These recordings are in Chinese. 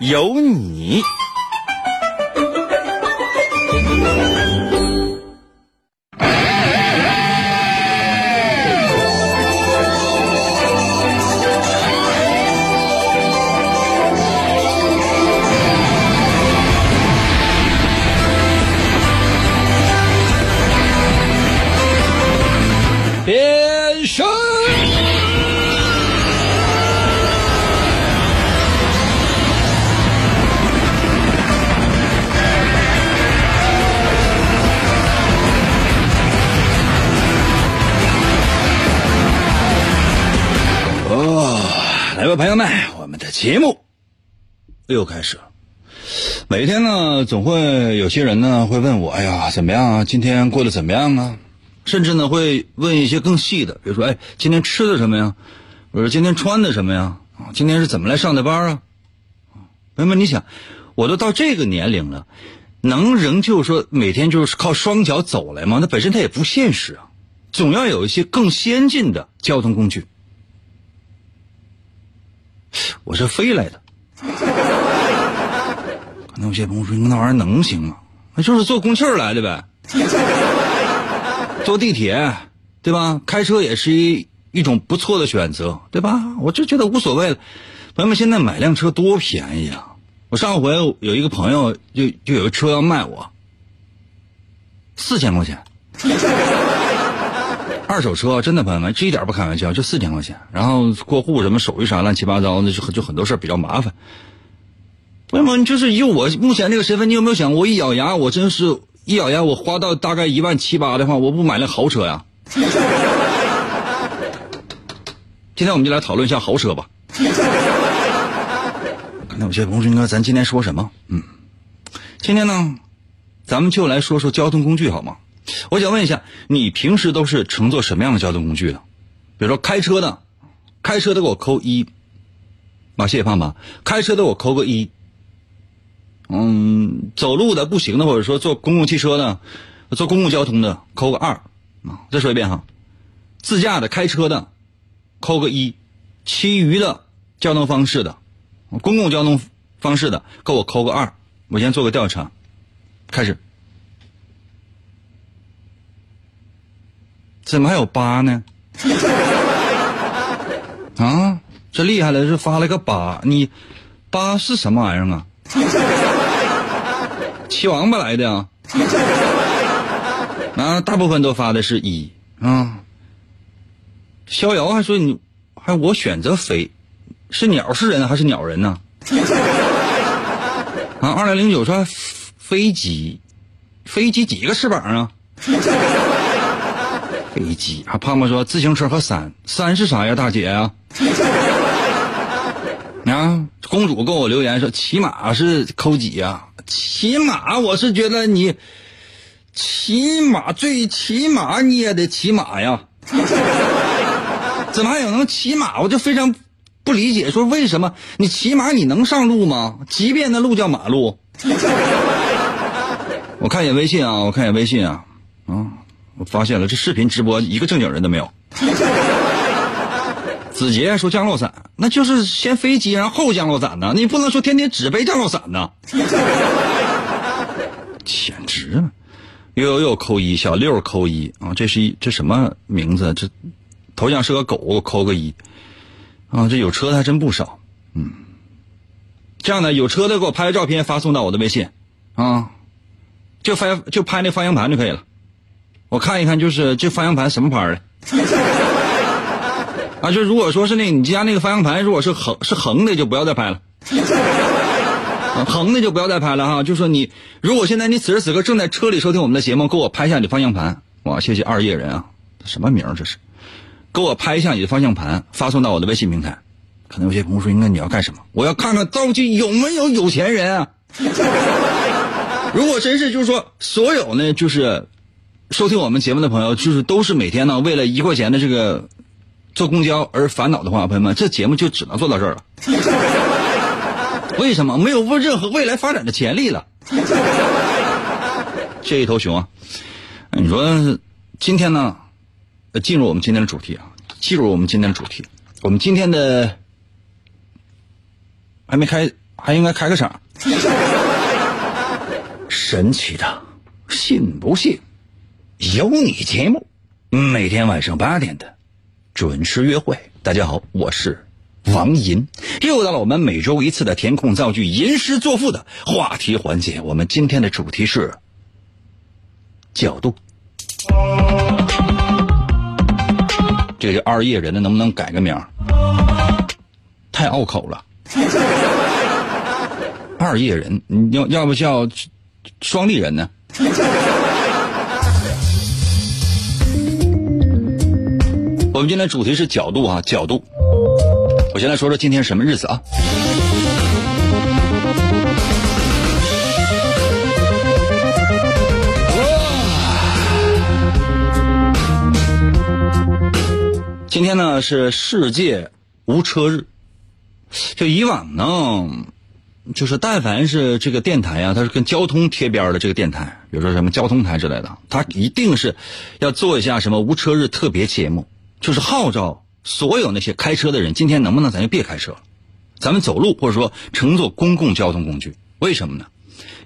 有你。节目又开始了。每天呢，总会有些人呢会问我：“哎呀，怎么样啊？今天过得怎么样啊？”甚至呢会问一些更细的，比如说：“哎，今天吃的什么呀？或者今天穿的什么呀？啊，今天是怎么来上的班啊？”朋友们，你想，我都到这个年龄了，能仍旧说每天就是靠双脚走来吗？那本身它也不现实啊，总要有一些更先进的交通工具。我是飞来的。可能有些朋友说：“那玩意儿能行吗？那就是坐公汽来的呗，坐地铁，对吧？开车也是一一种不错的选择，对吧？我就觉得无所谓了。朋友们，现在买辆车多便宜啊！我上回有一个朋友就就有个车要卖我，四千块钱，二手车真的朋友们，这一点不开玩笑，就四千块钱，然后过户什么手续啥乱七八糟的，就就很多事比较麻烦。朋友们，就是以我目前这个身份，你有没有想过，我一咬牙，我真是一咬牙，我花到大概一万七八的话，我不买辆豪车呀？今天我们就来讨论一下豪车吧。那有些朋友说，咱今天说什么？嗯，今天呢，咱们就来说说交通工具好吗？我想问一下，你平时都是乘坐什么样的交通工具的？比如说开车的，开车的给我扣一。啊，谢谢胖胖，开车的我扣个一。嗯，走路的不行的，或者说坐公共汽车的，坐公共交通的，扣个二啊。再说一遍哈，自驾的、开车的，扣个一；其余的交通方式的，公共交通方式的，给我扣个二。我先做个调查，开始。怎么还有八呢？啊，这厉害了，是发了个八，你八是什么玩意儿啊？七王八来的啊！啊，大部分都发的是一啊。逍遥还说你，还我选择飞，是鸟是人还是鸟人呢？啊，二零零九说飞机，飞机几个翅膀啊？飞机啊，胖胖说自行车和伞，伞是啥呀，大姐呀？啊，公主给我留言说骑马是扣几呀？骑马我是觉得你骑马最起码你也得骑马呀，怎么还有能骑马？我就非常不理解，说为什么你骑马你能上路吗？即便那路叫马路。我看一眼微信啊，我看一眼微信啊，啊，我发现了这视频直播一个正经人都没有。子杰说降落伞，那就是先飞机，然后降落伞呢？你不能说天天只背降落伞呢。简直了！又又又扣一，小六扣一啊！这是一这什么名字？这头像是个狗，扣个一啊！这有车的还真不少，嗯。这样的有车的给我拍个照片发送到我的微信啊，就发就拍那方向盘就可以了。我看一看，就是这方向盘什么牌的。啊，就如果说是那你家那个方向盘如果是横是横的，就不要再拍了。横的就不要再拍了哈。就说你如果现在你此时此刻正在车里收听我们的节目，给我拍下你的方向盘。哇，谢谢二叶人啊，什么名这是？给我拍一下你的方向盘，发送到我的微信平台。可能有些朋友说，应该你要干什么？我要看看到底有没有有钱人啊？如果真是就是说所有呢，就是收听我们节目的朋友，就是都是每天呢为了一块钱的这个坐公交而烦恼的话，朋友们，这节目就只能做到这儿了。为什么没有任何未来发展的潜力了？这一头熊啊！你说今天呢，进入我们今天的主题啊，进入我们今天的主题，我们今天的还没开，还应该开个场。神奇的，信不信？有你节目，每天晚上八点的准时约会。大家好，我是王银，又到了我们每周一次的填空造句、吟诗作赋的话题环节。我们今天的主题是角度。这个二叶人的能不能改个名太拗口了。二叶人，你要要不叫？双立人呢？我们今天主题是角度啊，角度。我先来说说今天什么日子啊？今天呢是世界无车日。就以往呢。就是但凡是这个电台啊，它是跟交通贴边的这个电台，比如说什么交通台之类的，它一定是要做一下什么无车日特别节目，就是号召所有那些开车的人，今天能不能咱就别开车，咱们走路或者说乘坐公共交通工具？为什么呢？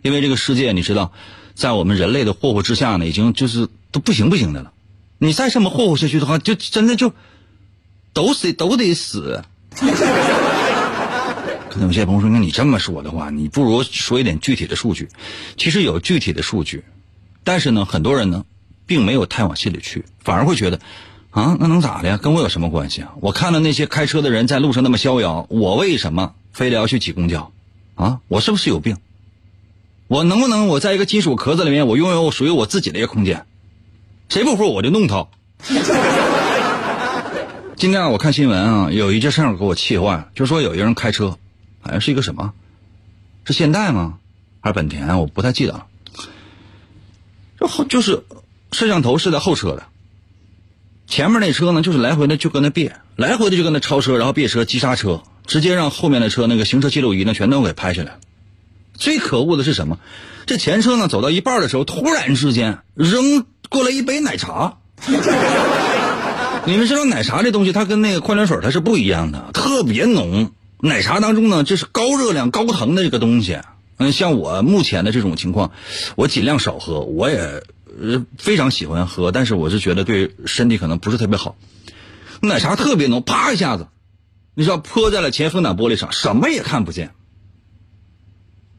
因为这个世界你知道，在我们人类的霍霍之下呢，已经就是都不行不行的了。你再这么霍霍下去的话，就真的就都死都得死。可能有些朋友说：“那你这么说的话，你不如说一点具体的数据。其实有具体的数据，但是呢，很多人呢，并没有太往心里去，反而会觉得，啊，那能咋的呀？跟我有什么关系啊？我看到那些开车的人在路上那么逍遥，我为什么非得要去挤公交？啊，我是不是有病？我能不能我在一个金属壳子里面，我拥有属于我自己的一个空间？谁不服我就弄他。今天我看新闻啊，有一件事儿给我气坏了，就说有一个人开车。好像是一个什么？是现代吗？还是本田？我不太记得了。就后就是摄像头是在后车的，前面那车呢，就是来回的就跟那别，来回的就跟那超车，然后别车急刹车，直接让后面的车那个行车记录仪呢全都给拍下来。最可恶的是什么？这前车呢走到一半的时候，突然之间扔过来一杯奶茶。你们知道奶茶这东西，它跟那个矿泉水它是不一样的，特别浓。奶茶当中呢，这是高热量、高糖的这个东西。嗯，像我目前的这种情况，我尽量少喝。我也呃非常喜欢喝，但是我是觉得对身体可能不是特别好。奶茶特别浓，啪一下子，你知道泼在了前风挡玻璃上，什么也看不见。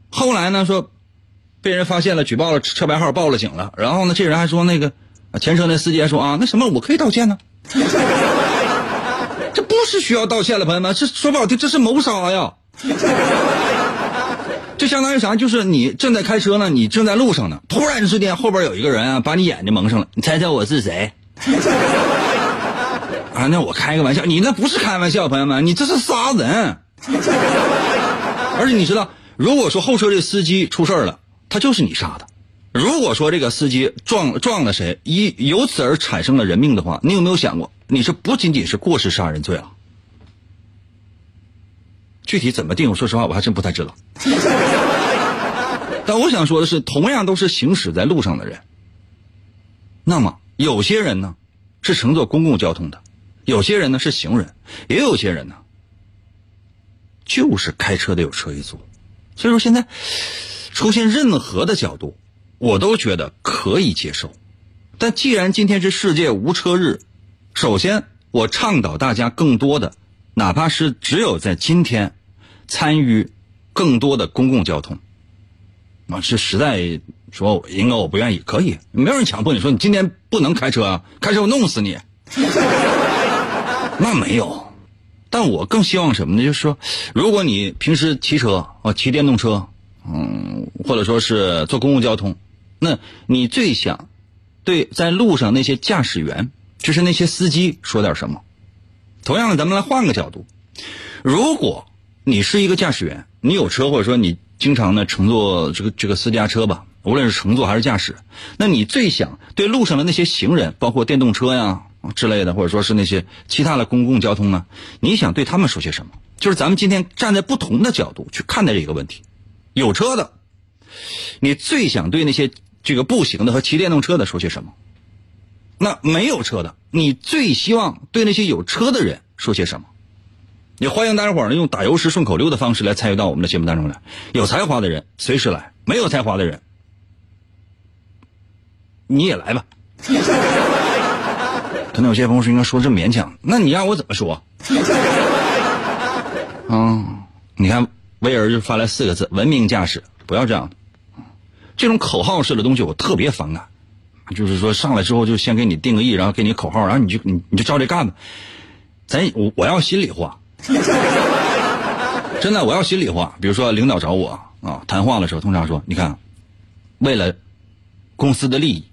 后来呢，说被人发现了，举报了车牌号，报了警了。然后呢，这人还说那个前车那司机还说啊，那什么，我可以道歉呢。这不是需要道歉了，朋友们，这说不好听，这是谋杀呀！就相当于啥？就是你正在开车呢，你正在路上呢，突然之间后边有一个人啊，把你眼睛蒙上了，你猜猜我是谁？啊，那我开个玩笑，你那不是开玩笑，朋友们，你这是杀人！而且你知道，如果说后车这司机出事了，他就是你杀的；如果说这个司机撞撞了谁，一由此而产生了人命的话，你有没有想过？你这不仅仅是过失杀人罪了，具体怎么定？说实话，我还真不太知道。但我想说的是，同样都是行驶在路上的人，那么有些人呢是乘坐公共交通的，有些人呢是行人，也有些人呢就是开车的有车一族。所以说，现在出现任何的角度，我都觉得可以接受。但既然今天是世界无车日，首先，我倡导大家更多的，哪怕是只有在今天，参与更多的公共交通。啊，是实在说，应该我不愿意，可以，没有人强迫你说你今天不能开车啊，开车我弄死你。那没有，但我更希望什么呢？就是说，如果你平时骑车啊，骑电动车，嗯，或者说是坐公共交通，那你最想对在路上那些驾驶员。就是那些司机说点什么。同样的，咱们来换个角度，如果你是一个驾驶员，你有车，或者说你经常呢乘坐这个这个私家车吧，无论是乘坐还是驾驶，那你最想对路上的那些行人，包括电动车呀之类的，或者说是那些其他的公共交通呢，你想对他们说些什么？就是咱们今天站在不同的角度去看待这个问题。有车的，你最想对那些这个步行的和骑电动车的说些什么？那没有车的，你最希望对那些有车的人说些什么？也欢迎大家伙儿呢用打油诗顺口溜的方式来参与到我们的节目当中来。有才华的人随时来，没有才华的人你也来吧。可能有些朋友说应该说这么勉强，那你让我怎么说？嗯，你看威尔就发来四个字：文明驾驶，不要这样。这种口号式的东西我特别反感，就是说上来之后就先给你定个义，然后给你口号，然后你就你你就照这干吧。咱我我要心里话。真的，我要心里话。比如说，领导找我啊，谈话的时候，通常说：“你看，为了公司的利益，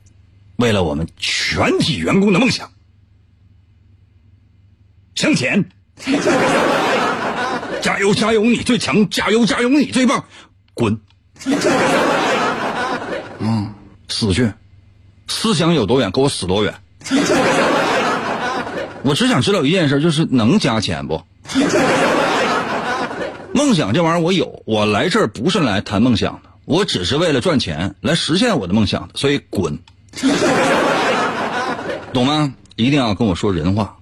为了我们全体员工的梦想，向前，加油加油，你最强！加油加油，你最棒！滚！嗯，死去！思想有多远，给我死多远！我只想知道一件事，就是能加钱不？” 梦想这玩意儿我有，我来这儿不是来谈梦想的，我只是为了赚钱来实现我的梦想的，所以滚，懂吗？一定要跟我说人话，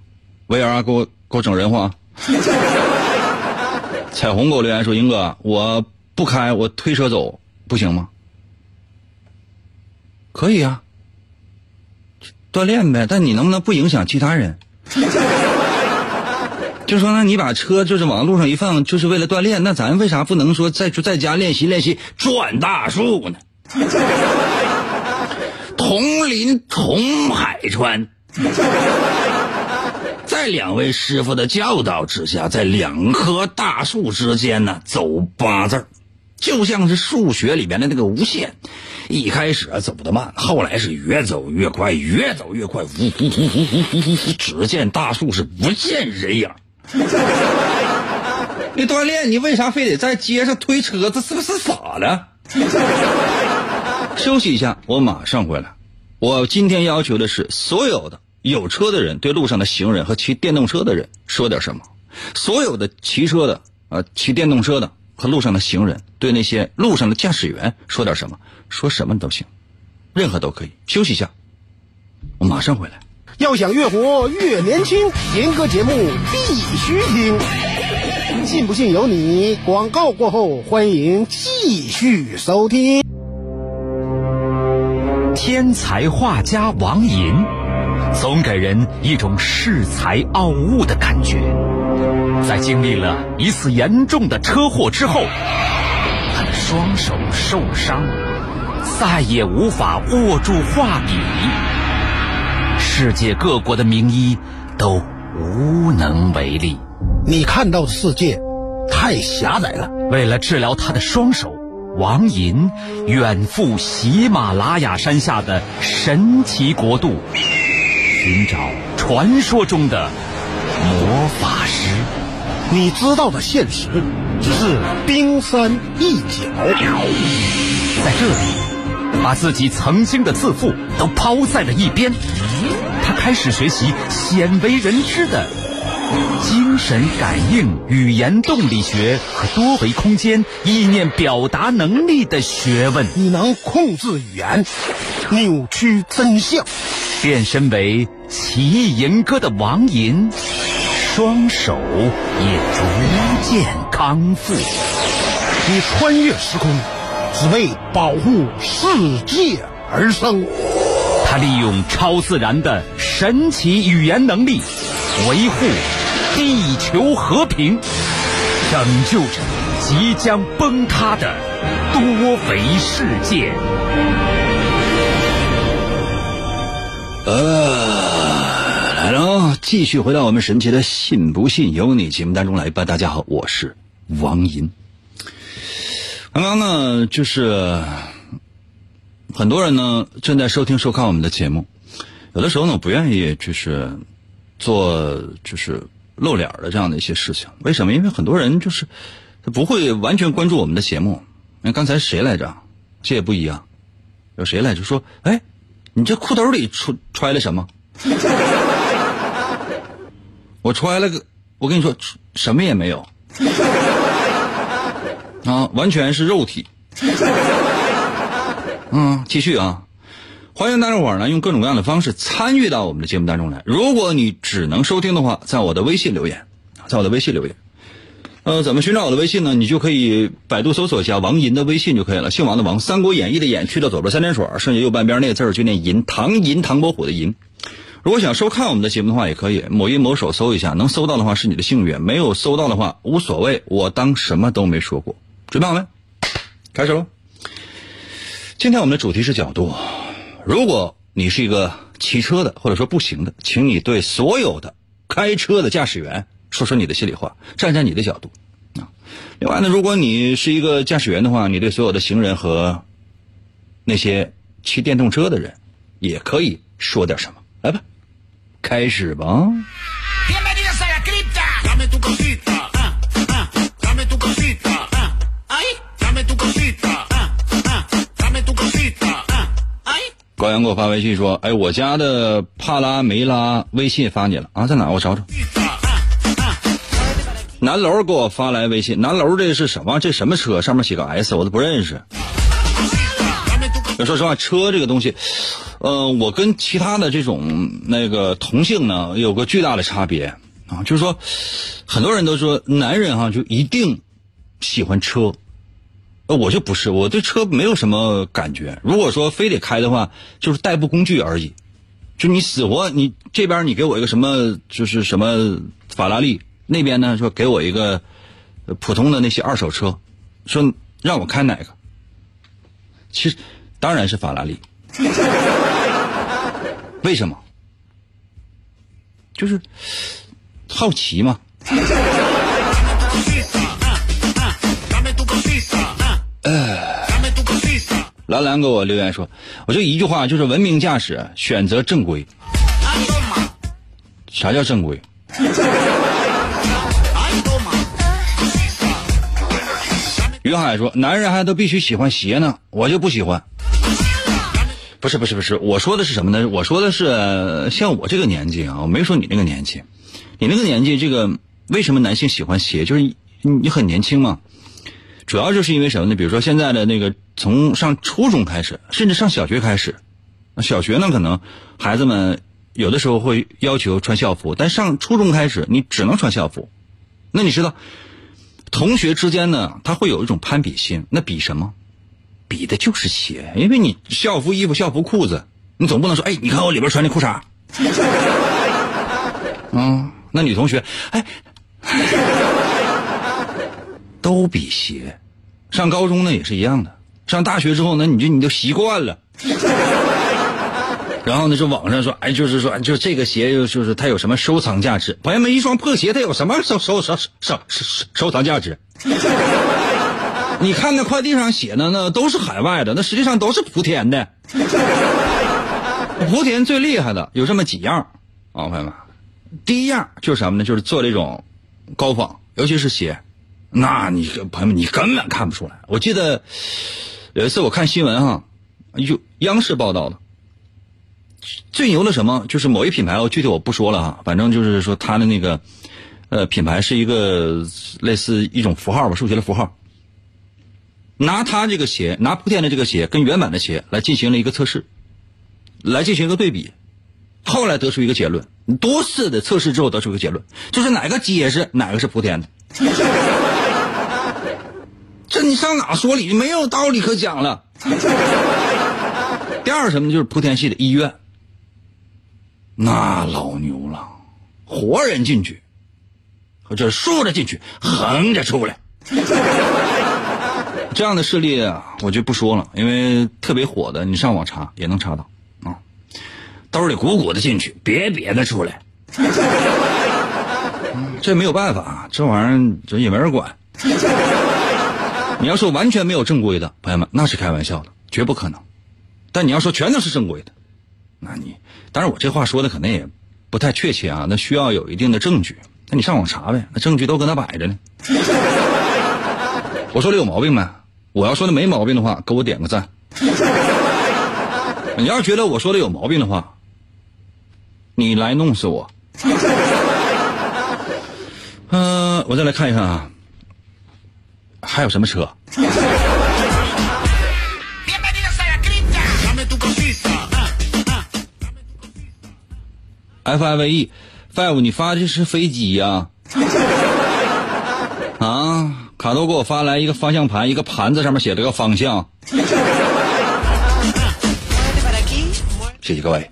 威尔给我给我整人话。彩虹给我留言说：“英哥，我不开，我推车走不行吗？”可以啊，锻炼呗，但你能不能不影响其他人？就说那你把车就是往路上一放，就是为了锻炼，那咱为啥不能说在在家练习练习转大树呢？同林同海川，在两位师傅的教导之下，在两棵大树之间呢走八字就像是数学里面的那个无限，一开始啊走得慢，后来是越走越快，越走越快，呜呜呜呜呜呜呜，只见大树是不见人影。你锻炼，你为啥非得在街上推车子？是不是傻了？休息一下，我马上回来。我今天要求的是，所有的有车的人对路上的行人和骑电动车的人说点什么；所有的骑车的啊，骑电动车的和路上的行人对那些路上的驾驶员说点什么，说什么都行，任何都可以。休息一下，我马上回来。要想越活越年轻，严哥节目必须听。信不信由你。广告过后，欢迎继续收听。天才画家王寅，总给人一种恃才傲物的感觉。在经历了一次严重的车祸之后，他的双手受伤，再也无法握住画笔。世界各国的名医都无能为力。你看到的世界太狭窄了。为了治疗他的双手，王寅远赴喜马拉雅山下的神奇国度，寻找传说中的魔法师。你知道的现实只是冰山一角。在这里，把自己曾经的自负都抛在了一边。他开始学习鲜为人知的精神感应、语言动力学和多维空间意念表达能力的学问。你能控制语言，扭曲真相，变身为奇异吟歌的王吟，双手也逐渐康复。你穿越时空，只为保护世界而生。利用超自然的神奇语言能力，维护地球和平，拯救着即将崩塌的多维世界。呃，来喽，继续回到我们神奇的“信不信由你”节目当中来吧。大家好，我是王银。刚刚呢，就是很多人呢正在收听收看我们的节目，有的时候呢不愿意就是做就是露脸的这样的一些事情。为什么？因为很多人就是他不会完全关注我们的节目。那刚才谁来着？这也不一样。有谁来着？说，哎，你这裤兜里揣揣了什么？我揣了个，我跟你说，什么也没有。啊，完全是肉体。嗯，继续啊！欢迎大家伙儿呢，用各种各样的方式参与到我们的节目当中来。如果你只能收听的话，在我的微信留言，在我的微信留言。呃，怎么寻找我的微信呢？你就可以百度搜索一下王银的微信就可以了。姓王的王，《三国演义》的演去掉左边三点水，剩下右半边那个字就念银，唐银唐伯虎的银。如果想收看我们的节目的话，也可以某音某手搜一下，能搜到的话是你的幸运，没有搜到的话无所谓，我当什么都没说过。准备好没？开始喽！今天我们的主题是角度。如果你是一个骑车的，或者说步行的，请你对所有的开车的驾驶员说说你的心里话，站在你的角度啊。另外呢，如果你是一个驾驶员的话，你对所有的行人和那些骑电动车的人也可以说点什么。来吧，开始吧。高阳给我发微信说：“哎，我家的帕拉梅拉微信发你了啊，在哪？我找找。”南楼给我发来微信，南楼这是什么？这什么车？上面写个 S，我都不认识。说实话，车这个东西，呃，我跟其他的这种那个同性呢，有个巨大的差别啊，就是说，很多人都说男人哈就一定喜欢车。我就不是，我对车没有什么感觉。如果说非得开的话，就是代步工具而已。就你死活，你这边你给我一个什么，就是什么法拉利，那边呢说给我一个普通的那些二手车，说让我开哪个？其实当然是法拉利。为什么？就是好奇嘛。兰兰给我留言说：“我就一句话，就是文明驾驶，选择正规。啥叫正规？”于海说：“男人还都必须喜欢鞋呢，我就不喜欢。”不是不是不是，我说的是什么呢？我说的是像我这个年纪啊，我没说你那个年纪。你那个年纪，这个为什么男性喜欢鞋？就是你很年轻嘛。主要就是因为什么呢？比如说现在的那个从上初中开始，甚至上小学开始，小学呢可能孩子们有的时候会要求穿校服，但上初中开始你只能穿校服。那你知道，同学之间呢他会有一种攀比心，那比什么？比的就是鞋，因为你校服衣服、校服裤子，你总不能说哎，你看我里边穿的裤衩。嗯，那女同学哎。都比鞋，上高中呢也是一样的，上大学之后呢，你就你就习惯了。然后呢，就网上说，哎，就是说，就这个鞋，就是它有什么收藏价值？朋友们，一双破鞋它有什么收收收收收收藏价值？你看那快递上写的那都是海外的，那实际上都是莆田的。莆田最厉害的有这么几样啊，朋友们，第一样就是什么呢？就是做这种高仿，尤其是鞋。那你朋友们，你根本看不出来。我记得有一次我看新闻哈，就央视报道的，最牛的什么，就是某一品牌，我具体我不说了哈，反正就是说它的那个呃品牌是一个类似一种符号吧，数学的符号。拿它这个鞋，拿莆田的这个鞋跟原版的鞋来进行了一个测试，来进行一个对比，后来得出一个结论，多次的测试之后得出一个结论，就是哪个结实，哪个是莆田的。这你上哪说理？没有道理可讲了。第二什么就是莆田系的医院，那老牛了，活人进去，这竖着进去，横着出来。这样的事例啊，我就不说了，因为特别火的，你上网查也能查到啊。兜里鼓鼓的进去，瘪瘪的出来。这没有办法，这玩意儿这也没人管。你要说完全没有正规的，朋友们那是开玩笑的，绝不可能。但你要说全都是正规的，那你当然我这话说的可能也不太确切啊，那需要有一定的证据。那你上网查呗，那证据都搁那摆着呢。我说的有毛病没？我要说的没毛病的话，给我点个赞。你要是觉得我说的有毛病的话，你来弄死我。嗯、我再来看一看啊，还有什么车？FIVE five，你发的是飞机呀。啊，卡多给我发来一个方向盘，一个盘子，上面写了个方向。谢谢各位，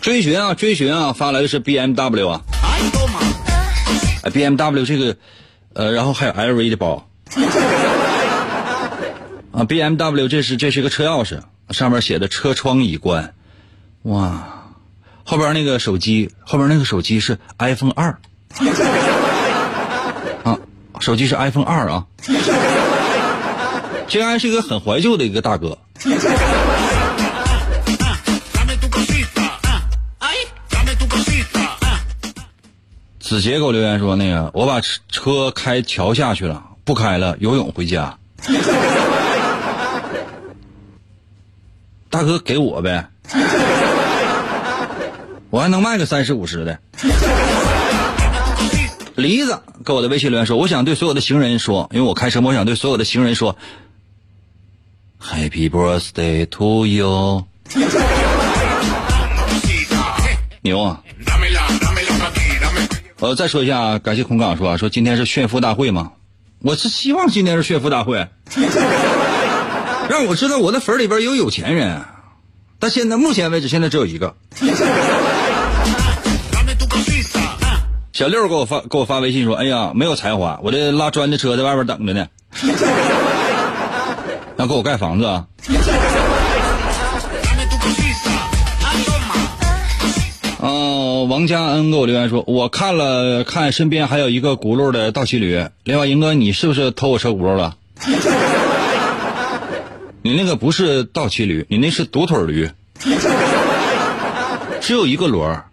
追寻啊，追寻啊，发来的是 BMW 啊。，B M W 这个，呃，然后还有 L V 的包。啊，B M W 这是这是个车钥匙，上面写的车窗已关。哇，后边那个手机，后边那个手机是 iPhone 二。啊，手机是 iPhone 二啊。这还是一个很怀旧的一个大哥。子杰给我留言说：“那个，我把车开桥下去了，不开了，游泳回家。”大哥给我呗，我还能卖个三十五十的。梨子给我的微信留言说：“我想对所有的行人说，因为我开车，我想对所有的行人说，Happy birthday to you。”牛啊！呃，再说一下，感谢空港说啊，说今天是炫富大会嘛，我是希望今天是炫富大会，让我知道我的粉里边有有钱人，但现在目前为止，现在只有一个。小六给我发给我发微信说，哎呀，没有才华，我这拉砖的车在外边等着呢，要给我盖房子啊。王佳恩给我留言说，我看了看身边还有一个轱辘的倒骑驴，另外，英哥，你是不是偷我车轱辘了？你那个不是倒骑驴，你那是独腿驴，只有一个轮儿。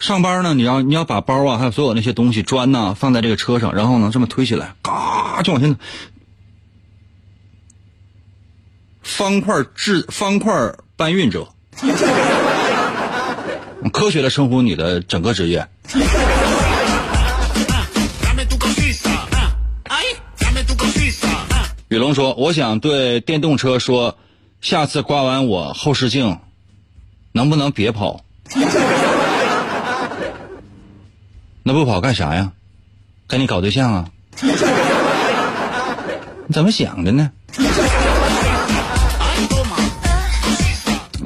上班呢，你要你要把包啊，还有所有那些东西砖呐、放在这个车上，然后呢这么推起来，嘎就往前走。方块制方块搬运者，科学的称呼你的整个职业。雨龙说：“我想对电动车说，下次刮完我后视镜，能不能别跑？那不跑干啥呀？跟你搞对象啊？你怎么想的呢？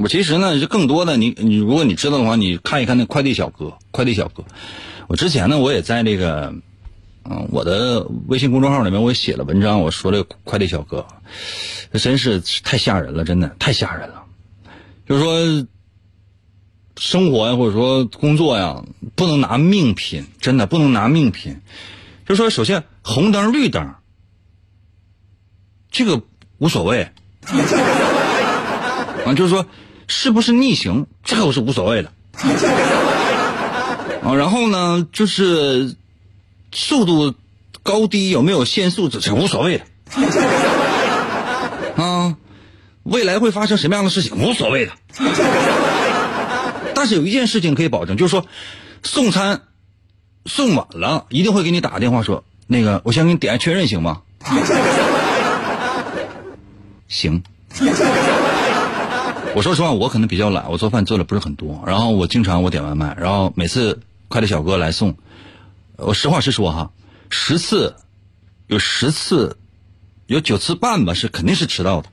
我其实呢，就更多的你你如果你知道的话，你看一看那快递小哥，快递小哥。我之前呢，我也在这个，嗯、我的微信公众号里面我也写了文章，我说这快递小哥，这真是太吓人了，真的太吓人了。就是说，生活呀，或者说工作呀，不能拿命拼，真的不能拿命拼。就说，首先红灯绿灯，这个无所谓。啊，就是说，是不是逆行，这个我是无所谓的。啊，然后呢，就是速度高低有没有限速，这是无所谓的。啊，未来会发生什么样的事情，无所谓的。但是有一件事情可以保证，就是说，送餐送晚了，一定会给你打个电话说，那个，我先给你点下确认行吗？行。我说实话，我可能比较懒，我做饭做的不是很多，然后我经常我点外卖，然后每次快递小哥来送，我实话实说哈，十次有十次，有九次半吧是肯定是迟到的。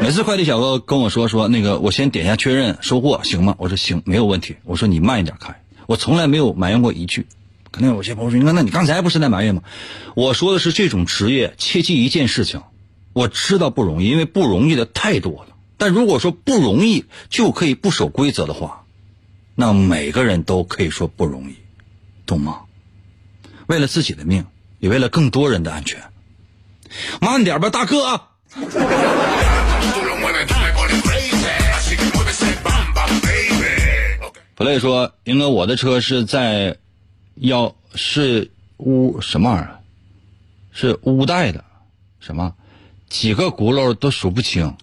每次快递小哥跟我说说那个，我先点一下确认收货行吗？我说行，没有问题。我说你慢一点开，我从来没有埋怨过一句。可能有些朋友说，你看，那你刚才不是在埋怨吗？我说的是这种职业，切记一件事情，我知道不容易，因为不容易的太多了。但如果说不容易就可以不守规则的话，那每个人都可以说不容易，懂吗？为了自己的命，也为了更多人的安全，慢点吧，大哥。Tú lo mueves, tú me pones crazy. Así que mueve ese bam bam, baby. Okay. play 说，英哥，我的车是在幺是乌什么玩意儿？是乌带的，什么？几个轱辘都数不清。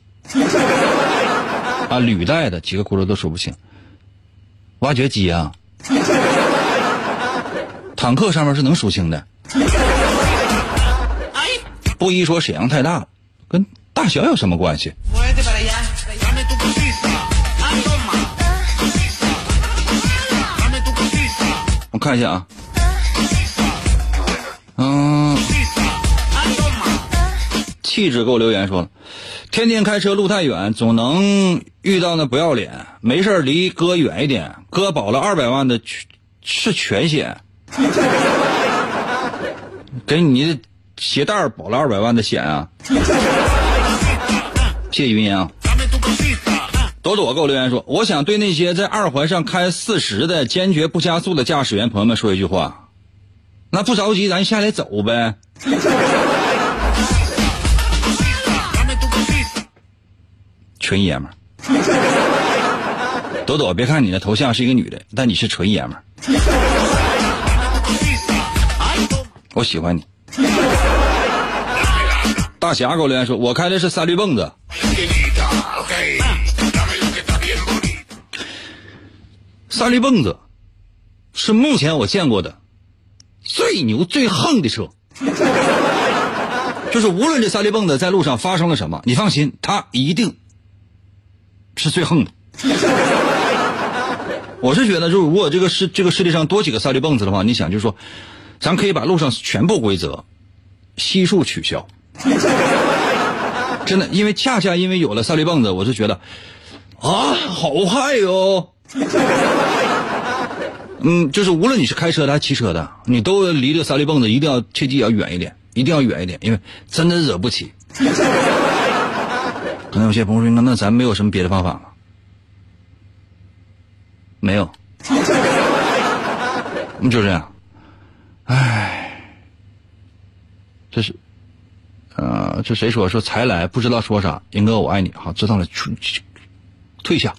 啊，履带的几个轱辘都数不清。挖掘机啊，坦克上面是能数清的。不一说沈阳太大，跟大小有什么关系？我看一下啊，气质给我留言说，天天开车路太远，总能遇到那不要脸，没事离哥远一点，哥保了二百万的是全险，给你鞋带保了二百万的险啊！谢谢云烟啊。Dame tu cosita. 朵朵给我留言说：“我想对那些在二环上开四十的坚决不加速的驾驶员朋友们说一句话，那不着急，咱下来走呗。纯爷们儿。朵朵，别看你的头像是一个女的，但你是纯爷们儿，我喜欢你。大侠给我留言说：“我开的是三驴蹦子.三驴蹦子是目前我见过的最牛最横的车。就是无论这三驴蹦子在路上发生了什么，你放心，它一定是最横的。我是觉得，就如果这个世这个世界上多几个三驴蹦子的话，你想就是说，咱可以把路上全部规则悉数取消。真的，因为恰恰因为有了三驴蹦子，我是觉得啊，好害哟。嗯，就是无论你是开车的还是骑车的，你都离这三驴蹦子一定要切记要远一点，一定要远一点，因为真的惹不起。可能有些朋友说，那那咱没有什么别的方法吗？没有，嗯，就这样。唉，这是，呃，这谁说说才来不知道说啥？英哥我爱你，好，知道了，出去退下。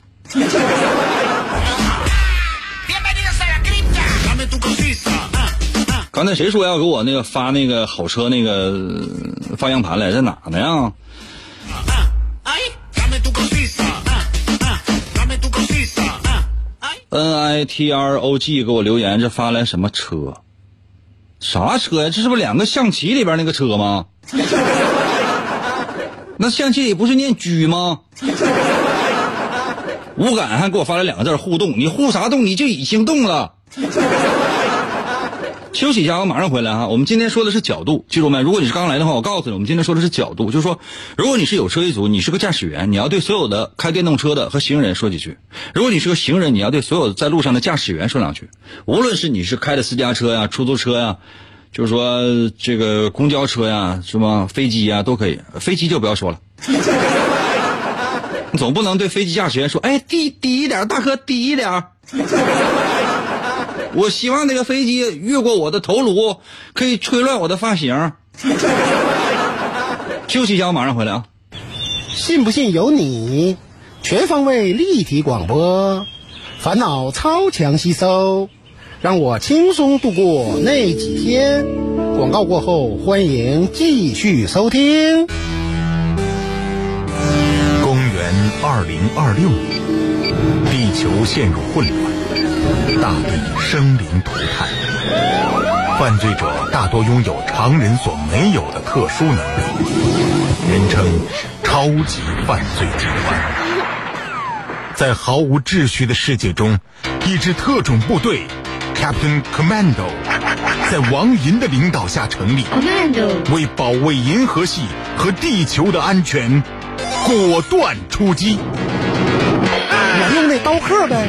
刚才谁说要给我那个发那个好车那个呃发样盘来，在哪呢呀？N I T R O G 给我留言，这发来什么车？啥车呀？这是不是两个象棋里边那个车吗？那象棋里不是念车吗？无感还给我发来两个字互动，你互啥动？你就已经动了。休息一下，我马上回来哈。我们今天说的是角度，记住没？如果你是刚来的话，我告诉你，我们今天说的是角度，就是说，如果你是有车一族，你是个驾驶员，你要对所有的开电动车的和行人说几句；如果你是个行人，你要对所有在路上的驾驶员说两句。无论是你是开的私家车呀、出租车呀，就是说这个公交车呀，是吧？飞机呀都可以，飞机就不要说了。你 总不能对飞机驾驶员说：“哎，低低一点，大哥低一点。”我希望那个飞机越过我的头颅，可以吹乱我的发型。休息一下，我马上回来啊。信不信由你。全方位立体广播，烦恼超强吸收，让我轻松度过那几天。广告过后，欢迎继续收听。公元二零二六年，地球陷入混乱，大地生灵涂炭，犯罪者大多拥有常人所没有的特殊能力，人称超级犯罪集团。在毫无秩序的世界中，一支特种部队 Captain Commando 在王银的领导下成立。为保卫银河系和地球的安全，果断出击。我用那刀客呗。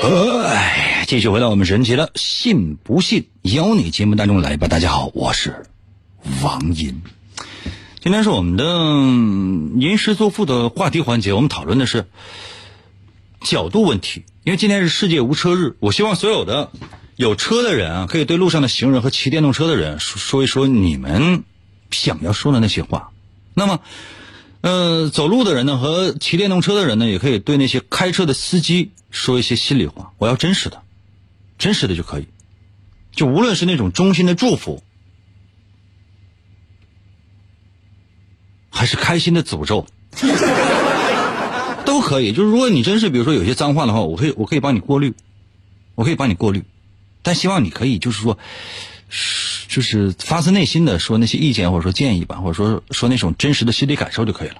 哎，继续回到我们神奇的“信不信由你”节目当中来吧。大家好，我是王银。今天是我们的吟诗作赋的话题环节，我们讨论的是角度问题。因为今天是世界无车日，我希望所有的有车的人啊，可以对路上的行人和骑电动车的人说说一说你们想要说的那些话。那么，呃，走路的人呢和骑电动车的人呢，也可以对那些开车的司机说一些心里话。我要真实的，真实的就可以。就无论是那种衷心的祝福，还是开心的诅咒，都可以。就是如果你真是比如说有些脏话的话，我可以我可以帮你过滤，我可以帮你过滤。但希望你可以就是说，就是发自内心的说那些意见或者说建议吧，或者说说那种真实的心理感受就可以了。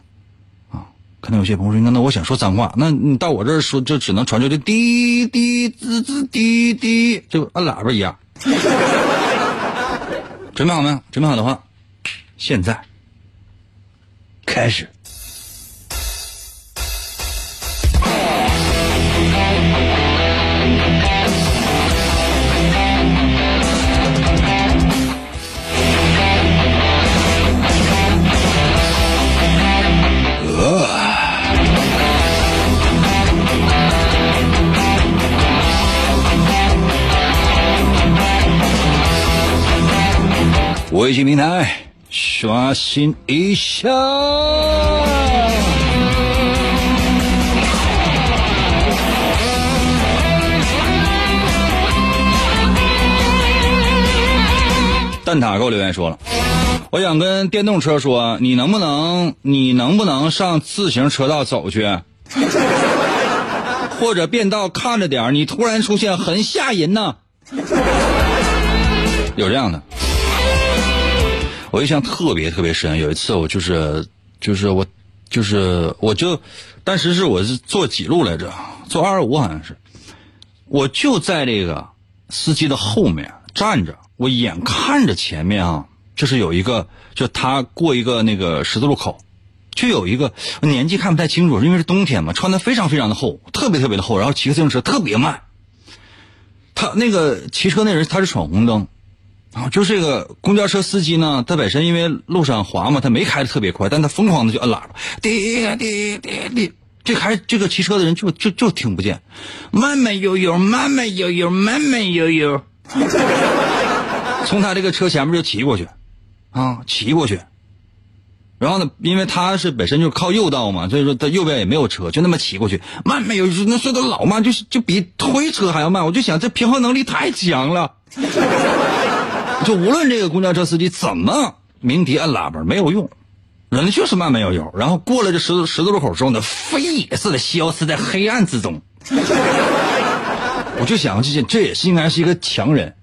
啊，可能有些朋友说，那那我想说脏话，那你到我这儿说就只能传出这滴滴滋滋滴滴，就按喇叭一样。准备好没有？准备好的话，现在开始。微信平台刷新一下。蛋挞给我留言说了，我想跟电动车说，你能不能，你能不能上自行车道走去，或者变道看着点你突然出现很吓人呐。有这样的。我印象特别特别深，有一次我就是就是我就是我就，当时是我是坐几路来着，坐二十五好像是，我就在这个司机的后面站着，我眼看着前面啊，就是有一个，就他过一个那个十字路口，就有一个年纪看不太清楚，因为是冬天嘛，穿的非常非常的厚，特别特别的厚，然后骑个自行车特别慢，他那个骑车那人他是闯红灯。啊，就这个公交车司机呢，他本身因为路上滑嘛，他没开的特别快，但他疯狂的就摁喇叭，滴滴滴滴，这开这个骑车的人就就就听不见，慢慢悠悠，慢慢悠悠，慢慢悠悠，从他这个车前面就骑过去，啊，骑过去，然后呢，因为他是本身就靠右道嘛，所以说他右边也没有车，就那么骑过去，慢慢悠悠，那速度老慢，就是就比推车还要慢，我就想这平衡能力太强了。就无论这个公交车司机怎么鸣笛按喇叭没有用，人家就是慢慢悠悠。然后过了这十字十字路口之后呢，飞也似的消失在黑暗之中。我就想，这这也是应该是一个强人。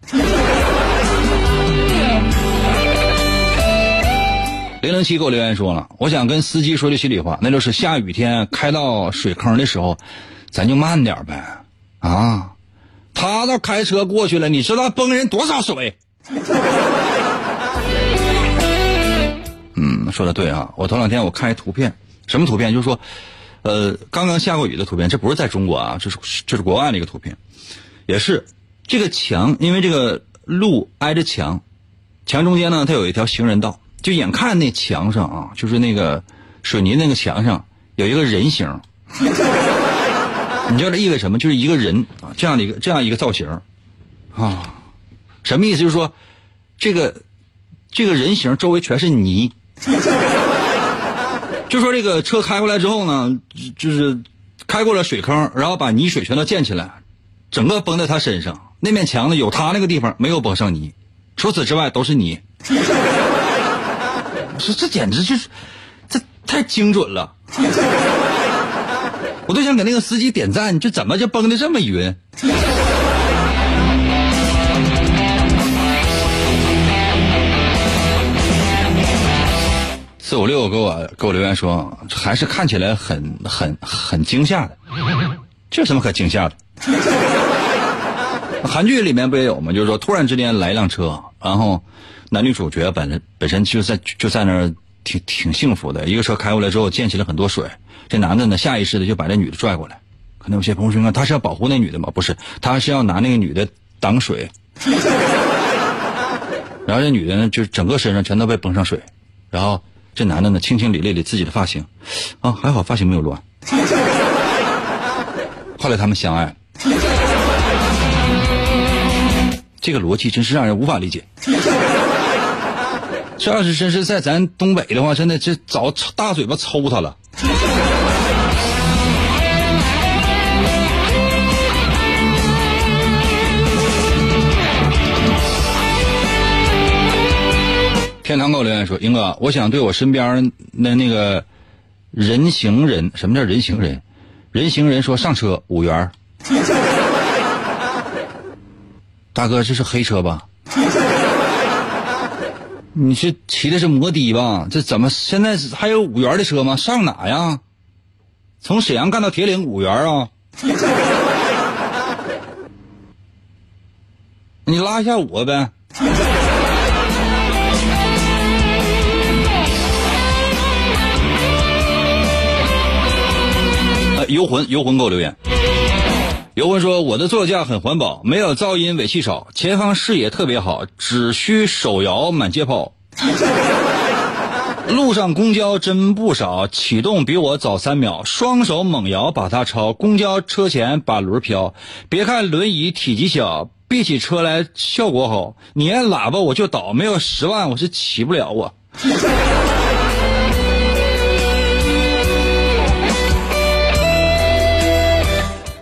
零零七给我留言说了，我想跟司机说句心里话，那就是下雨天开到水坑的时候，咱就慢点呗。啊，他都开车过去了，你知道崩人多少水？嗯，说的对啊！我头两天我看一图片，什么图片？就是说，呃，刚刚下过雨的图片。这不是在中国啊，这是这是国外的一个图片，也是这个墙，因为这个路挨着墙，墙中间呢，它有一条行人道，就眼看那墙上啊，就是那个水泥那个墙上有一个人形，你知道这意味什么？就是一个人啊，这样的一个这样一个造型啊。什么意思？就是说，这个这个人形周围全是泥，就说这个车开过来之后呢，就是开过了水坑，然后把泥水全都溅起来，整个崩在他身上。那面墙呢，有他那个地方没有崩上泥，除此之外都是泥。说这简直就是，这太精准了。我都想给那个司机点赞，这怎么就崩的这么匀？四五六给我给我留言说，还是看起来很很很惊吓的，这什么可惊吓的？韩剧里面不也有吗？就是说，突然之间来一辆车，然后男女主角本本身就在就在那儿挺挺幸福的，一个车开过来之后溅起了很多水，这男的呢下意识的就把这女的拽过来，可能有些朋友说，他是要保护那女的吗？不是，他是要拿那个女的挡水。然后这女的呢，就整个身上全都被崩上水，然后这男的呢，轻轻理了理自己的发型，啊，还好发型没有乱。后来他们相爱，这个逻辑真是让人无法理解。这要是真是在咱东北的话，真的这早大嘴巴抽他了。天堂狗留言说：“英哥，我想对我身边的那个人行人，什么叫人行人？人行人说上车五元。大哥，这是黑车吧？你是骑的是摩的吧？这怎么现在还有五元的车吗？上哪呀？从沈阳干到铁岭五元啊？你拉一下我呗。”游魂游魂给我留言。游魂说：“我的座驾很环保，没有噪音，尾气少，前方视野特别好，只需手摇满街跑。路上公交真不少，启动比我早三秒，双手猛摇把它超。公交车前把轮飘，别看轮椅体积小，比起车来效果好。你按喇叭我就倒，没有十万我是起不了啊。”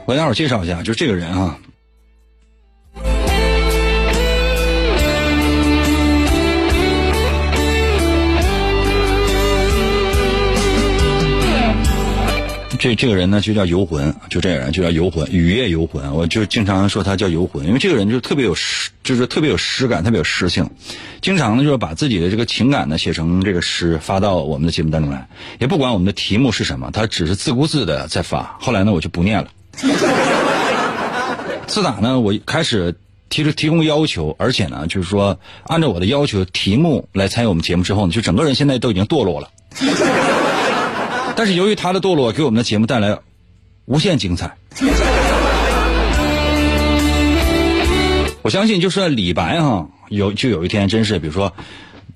我给大伙介绍一下，就这个人啊，这这个人呢就叫游魂，就这个人就叫游魂，雨夜游魂。我就经常说他叫游魂，因为这个人就特别有诗，就是特别有诗感，特别有诗性，经常呢就是把自己的这个情感呢写成这个诗发到我们的节目当中来，也不管我们的题目是什么，他只是自顾自的在发。后来呢我就不念了。自打呢，我开始提出提供要求，而且呢，就是说按照我的要求题目来参与我们节目之后呢，就整个人现在都已经堕落了。但是由于他的堕落，给我们的节目带来无限精彩。我相信，就算李白哈有就有一天真是，比如说，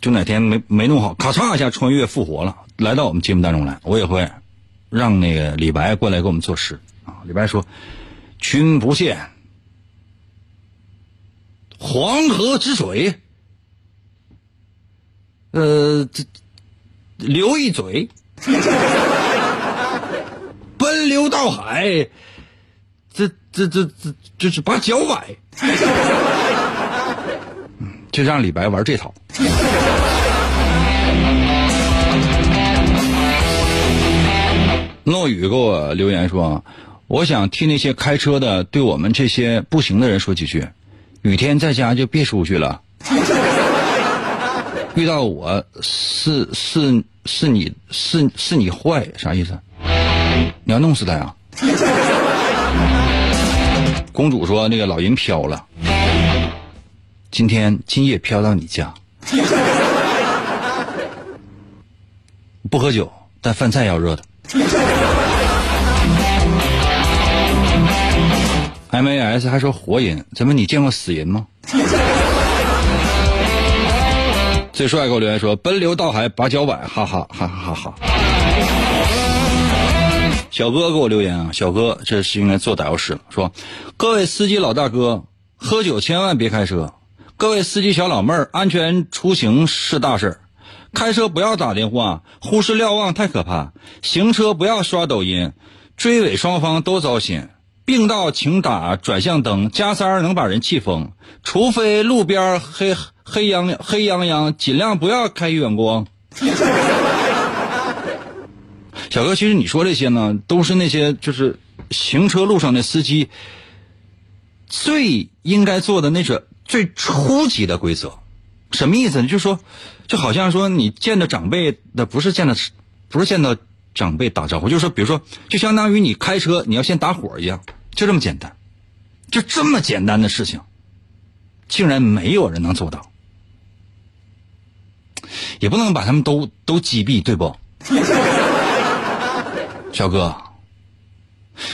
就哪天没没弄好，咔嚓一下穿越复活了，来到我们节目当中来，我也会让那个李白过来给我们作诗李白说：“君不见。”黄河之水，呃，这流一嘴，奔流到海，这这这这就是把脚崴，就让李白玩这套。诺雨给我留言说：“我想替那些开车的对我们这些步行的人说几句。”雨天在家就别出去了，遇到我是是是你是是你坏啥意思？你要弄死他呀？公主说那个老人飘了，今天今夜飘到你家，不喝酒，但饭菜要热的。M A S 还说活人，怎么你见过死人吗？最帅给我留言说奔流到海把脚崴，哈哈哈哈哈哈。小哥给我留言啊，小哥这是应该做导游师了，说各位司机老大哥，喝酒千万别开车；各位司机小老妹儿，安全出行是大事儿，开车不要打电话，忽视瞭望太可怕；行车不要刷抖音，追尾双方都糟心。并道请打转向灯，加塞儿能把人气疯。除非路边黑黑泱黑泱泱，尽量不要开远光。小哥，其实你说这些呢，都是那些就是行车路上的司机最应该做的那种最初级的规则。什么意思呢？就是说，就好像说你见到长辈的不是见到，不是见到长辈打招呼，就是说，比如说，就相当于你开车你要先打火一样。就这么简单，就这么简单的事情，竟然没有人能做到，也不能把他们都都击毙，对不？小哥，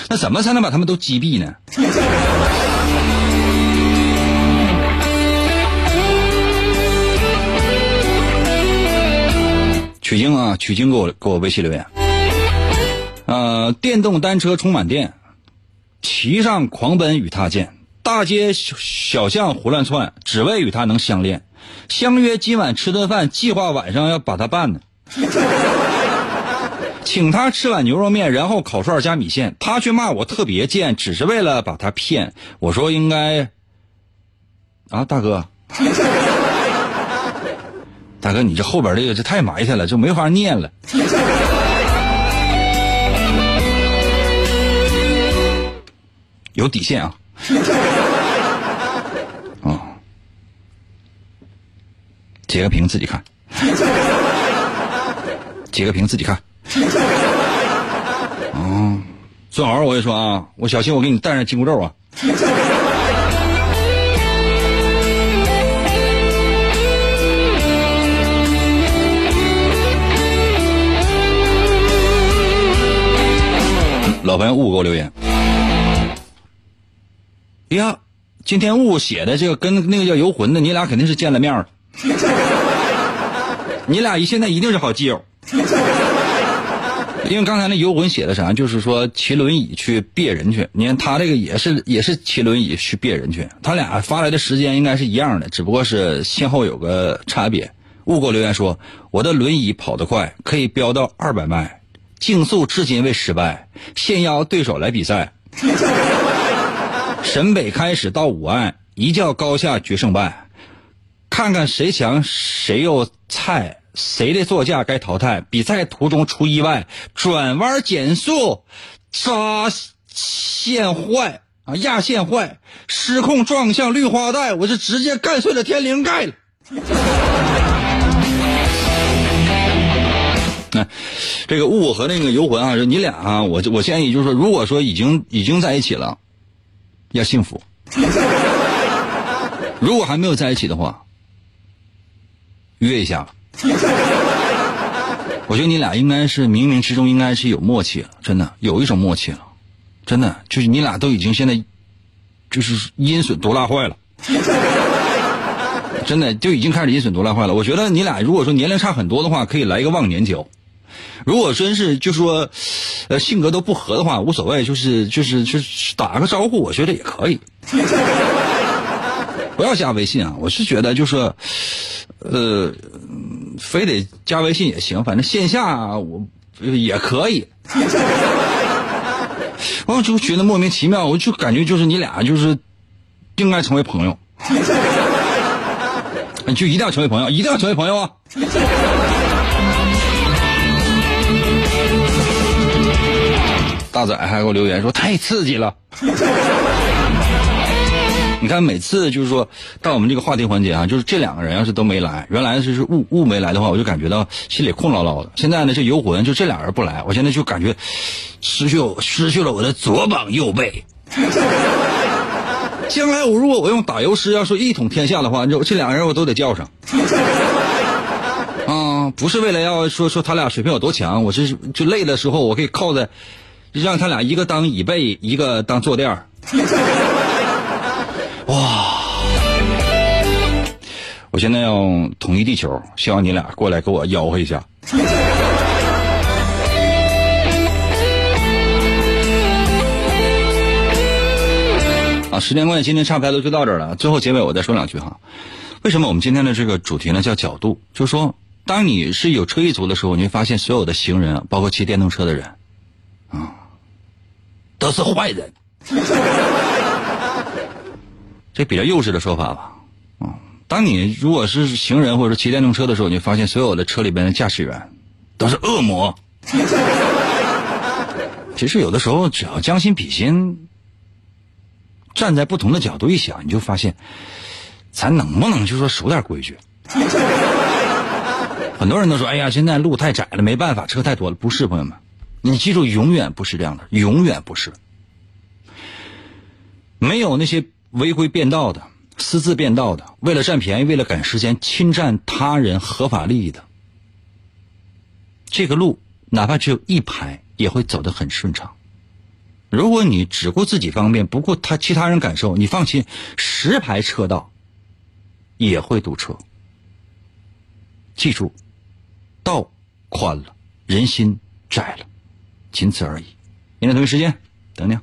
那怎么才能把他们都击毙呢？取经啊，取经给我给我微信留言。呃，电动单车充满电，骑上狂奔与他见，大街小巷胡乱窜，只为与他能相恋。相约今晚吃顿饭，计划晚上要把他办呢。请他吃碗牛肉面，然后烤串加米线，他却骂我特别贱，只是为了把他骗。我说应该，啊，大哥，大哥，你这后边这个这太埋汰了，就没法念了。有底线啊！啊，截个屏自己看，截个屏自己看。哦，孙豪，我跟你说啊，我小心我给你带上紧箍咒啊！老朋友勿给我留言，哎呀，今天雾写的这个跟那个叫游魂的，你俩肯定是见了面了，你俩现在一定是好基友。因为刚才那游魂写的啥，就是说骑轮椅去别人去。你看他这个也是也是骑轮椅去别人去，他俩发来的时间应该是一样的，只不过是先后有个差别。误给我留言说，我的轮椅跑得快，可以飙到二百迈，竞速至今未失败，现邀对手来比赛。沈北开始到武安，一较高下决胜败，看看谁强谁又菜。谁的座驾该淘汰？比赛途中出意外，转弯减速，扎线坏啊，压线坏，失控撞向绿化带，我是直接干碎了天灵盖了。那这个雾和那个游魂啊，就你俩啊，我我建议就是说，如果说已经已经在一起了，要幸福；如果还没有在一起的话，约一下。我觉得你俩应该是冥冥之中应该是有默契了，真的有一种默契了，真的就是你俩都已经现在就是阴损毒辣坏了，真的就已经开始阴损毒辣坏了。我觉得你俩如果说年龄差很多的话，可以来一个忘年交；如果真是就说呃性格都不合的话，无所谓，就是就是就是打个招呼，我觉得也可以。不要加微信啊！我是觉得就是，呃。非得加微信也行，反正线下我也可以。我就觉得莫名其妙，我就感觉就是你俩就是应该成为朋友，你 就一定要成为朋友，一定要成为朋友啊！大仔还给我留言说太刺激了。你看，每次就是说到我们这个话题环节啊，就是这两个人要是都没来，原来就是雾雾没来的话，我就感觉到心里空落落的。现在呢，这游魂就这俩人不来，我现在就感觉失去失去了我的左膀右背。将来我如果我用打油诗要说一统天下的话，就这两个人我都得叫上。啊，不是为了要说说他俩水平有多强，我是就累的时候我可以靠在，让他俩一个当椅背，一个当坐垫儿。哇！我现在要统一地球，希望你俩过来给我吆喝一下。啊，时间关系，今天差不多就到这儿了。最后结尾我再说两句哈。为什么我们今天的这个主题呢叫角度？就是说，当你是有车一族的时候，你会发现所有的行人，包括骑电动车的人，啊，都是坏人。这比较幼稚的说法吧，嗯，当你如果是行人或者骑电动车的时候，你发现所有的车里边的驾驶员都是恶魔。其实有的时候，只要将心比心，站在不同的角度一想，你就发现，咱能不能就说守点规矩？很多人都说：“哎呀，现在路太窄了，没办法，车太多了。”不是，朋友们，你记住永远不是这样的永远不是。没有那些违规变道的私自变道的为了占便宜为了赶时间侵占他人合法利益的这个路哪怕只有一排也会走得很顺畅。如果你只顾自己方便不顾他其他人感受你放心十排车道也会堵车。记住道宽了人心窄了。仅此而已。明天同一时间，等你。